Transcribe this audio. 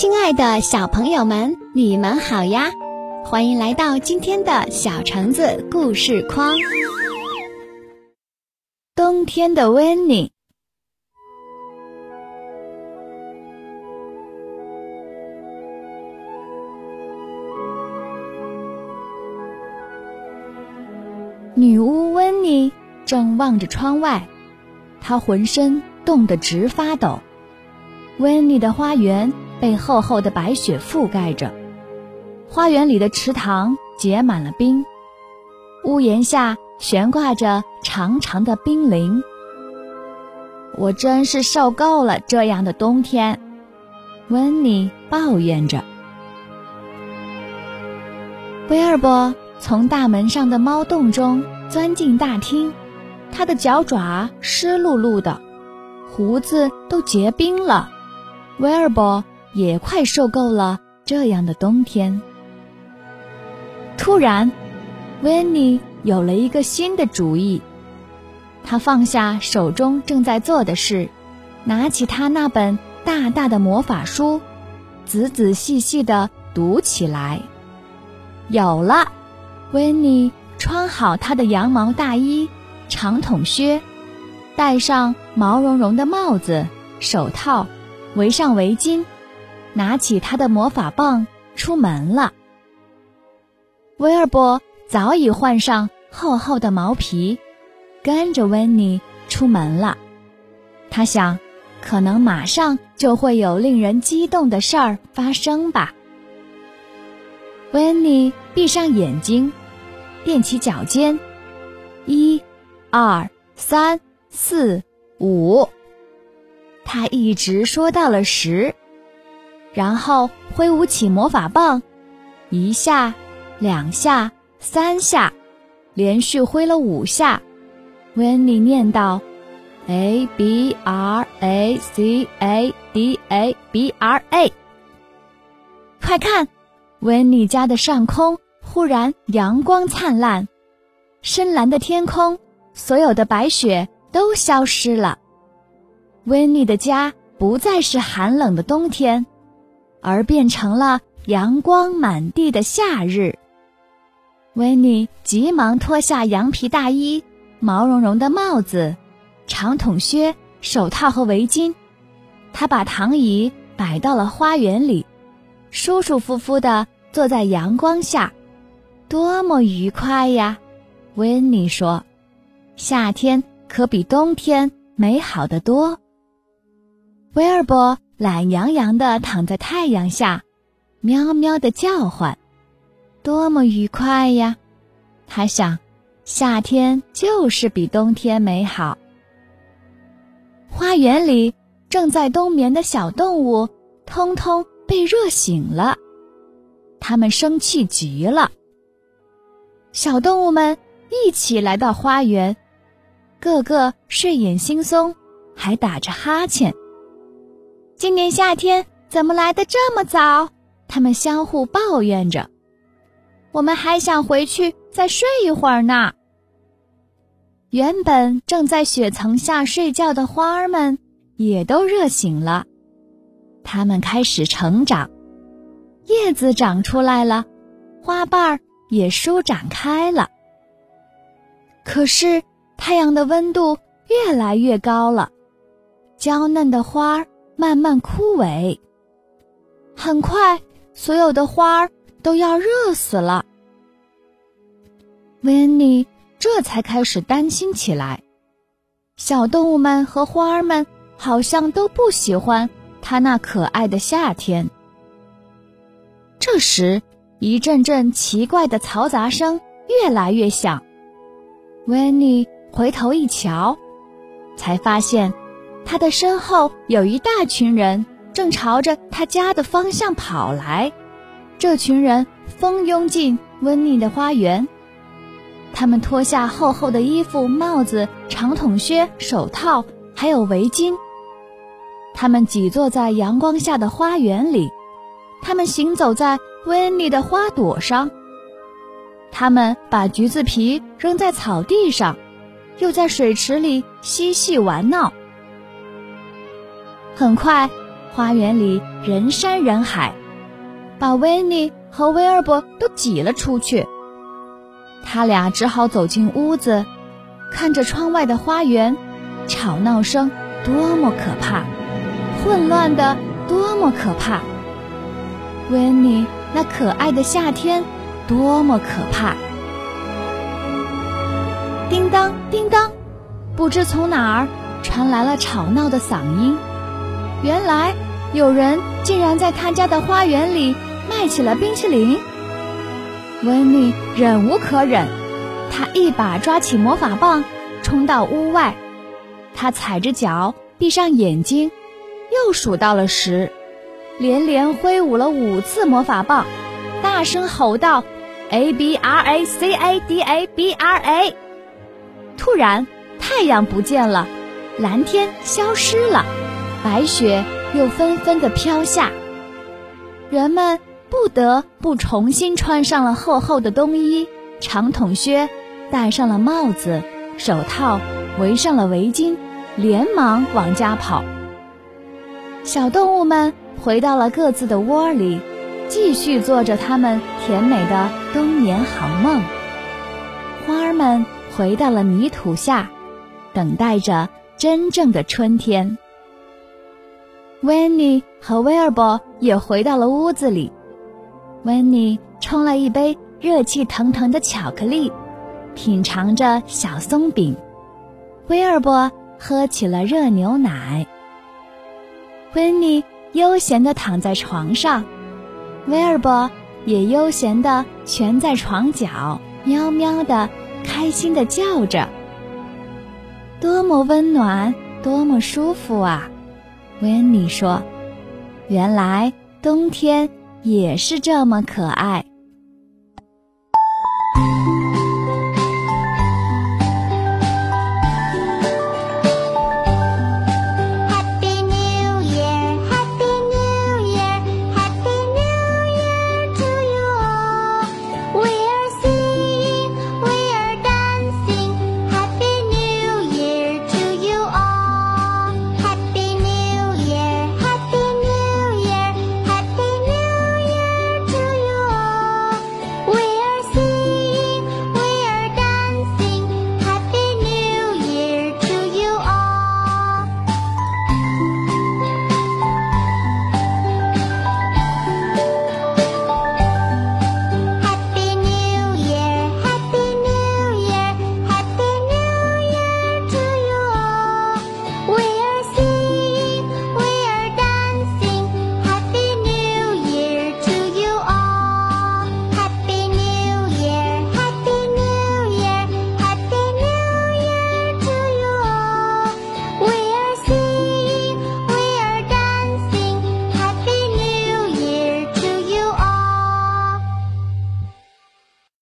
亲爱的小朋友们，你们好呀！欢迎来到今天的小橙子故事框。冬天的温妮，女巫温妮正望着窗外，她浑身冻得直发抖。温妮的花园被厚厚的白雪覆盖着，花园里的池塘结满了冰，屋檐下悬挂着长长的冰凌。我真是受够了这样的冬天，温妮抱怨着。威尔伯从大门上的猫洞中钻进大厅，他的脚爪湿漉漉的，胡子都结冰了。威尔伯也快受够了这样的冬天。突然，温妮有了一个新的主意。他放下手中正在做的事，拿起他那本大大的魔法书，仔仔细细地读起来。有了，温妮穿好她的羊毛大衣、长筒靴，戴上毛茸茸的帽子、手套。围上围巾，拿起他的魔法棒，出门了。威尔伯早已换上厚厚的毛皮，跟着温妮出门了。他想，可能马上就会有令人激动的事儿发生吧。温妮闭上眼睛，踮起脚尖，一、二、三、四、五。他一直说到了十，然后挥舞起魔法棒，一下、两下、三下，连续挥了五下。温妮念道：“A B R A C A D A B R A。”快看，温妮家的上空忽然阳光灿烂，深蓝的天空，所有的白雪都消失了。温妮的家不再是寒冷的冬天，而变成了阳光满地的夏日。温妮急忙脱下羊皮大衣、毛茸茸的帽子、长筒靴、手套和围巾，她把躺椅摆到了花园里，舒舒服服地坐在阳光下，多么愉快呀！温妮说：“夏天可比冬天美好的多。”威尔伯懒洋洋地躺在太阳下，喵喵地叫唤，多么愉快呀！他想，夏天就是比冬天美好。花园里正在冬眠的小动物，通通被热醒了，它们生气极了。小动物们一起来到花园，个个睡眼惺忪，还打着哈欠。今年夏天怎么来的这么早？他们相互抱怨着。我们还想回去再睡一会儿呢。原本正在雪层下睡觉的花儿们也都热醒了，它们开始成长，叶子长出来了，花瓣儿也舒展开了。可是太阳的温度越来越高了，娇嫩的花儿。慢慢枯萎，很快，所有的花儿都要热死了。温妮这才开始担心起来，小动物们和花儿们好像都不喜欢它那可爱的夏天。这时，一阵阵奇怪的嘈杂声越来越响，温妮回头一瞧，才发现。他的身后有一大群人，正朝着他家的方向跑来。这群人蜂拥进温妮的花园，他们脱下厚厚的衣服、帽子、长筒靴、手套，还有围巾。他们挤坐在阳光下的花园里，他们行走在温妮的花朵上，他们把橘子皮扔在草地上，又在水池里嬉戏玩闹。很快，花园里人山人海，把维尼和威尔伯都挤了出去。他俩只好走进屋子，看着窗外的花园，吵闹声多么可怕，混乱的多么可怕。维尼那可爱的夏天多么可怕！叮当叮当，不知从哪儿传来了吵闹的嗓音。原来有人竟然在他家的花园里卖起了冰淇淋。温妮忍无可忍，他一把抓起魔法棒，冲到屋外。他踩着脚，闭上眼睛，又数到了十，连连挥舞了五次魔法棒，大声吼道：“A B R A C A D A B R A！” 突然，太阳不见了，蓝天消失了，白雪又纷纷的飘下，人们。不得不重新穿上了厚厚的冬衣、长筒靴，戴上了帽子、手套，围上了围巾，连忙往家跑。小动物们回到了各自的窝里，继续做着他们甜美的冬眠好梦。花儿们回到了泥土下，等待着真正的春天。温妮和威尔伯也回到了屋子里。温妮冲了一杯热气腾腾的巧克力，品尝着小松饼。威尔伯喝起了热牛奶。温妮悠闲地躺在床上，威尔伯也悠闲地蜷在床角，喵喵地开心地叫着。多么温暖，多么舒服啊！温妮说：“原来冬天。”也是这么可爱。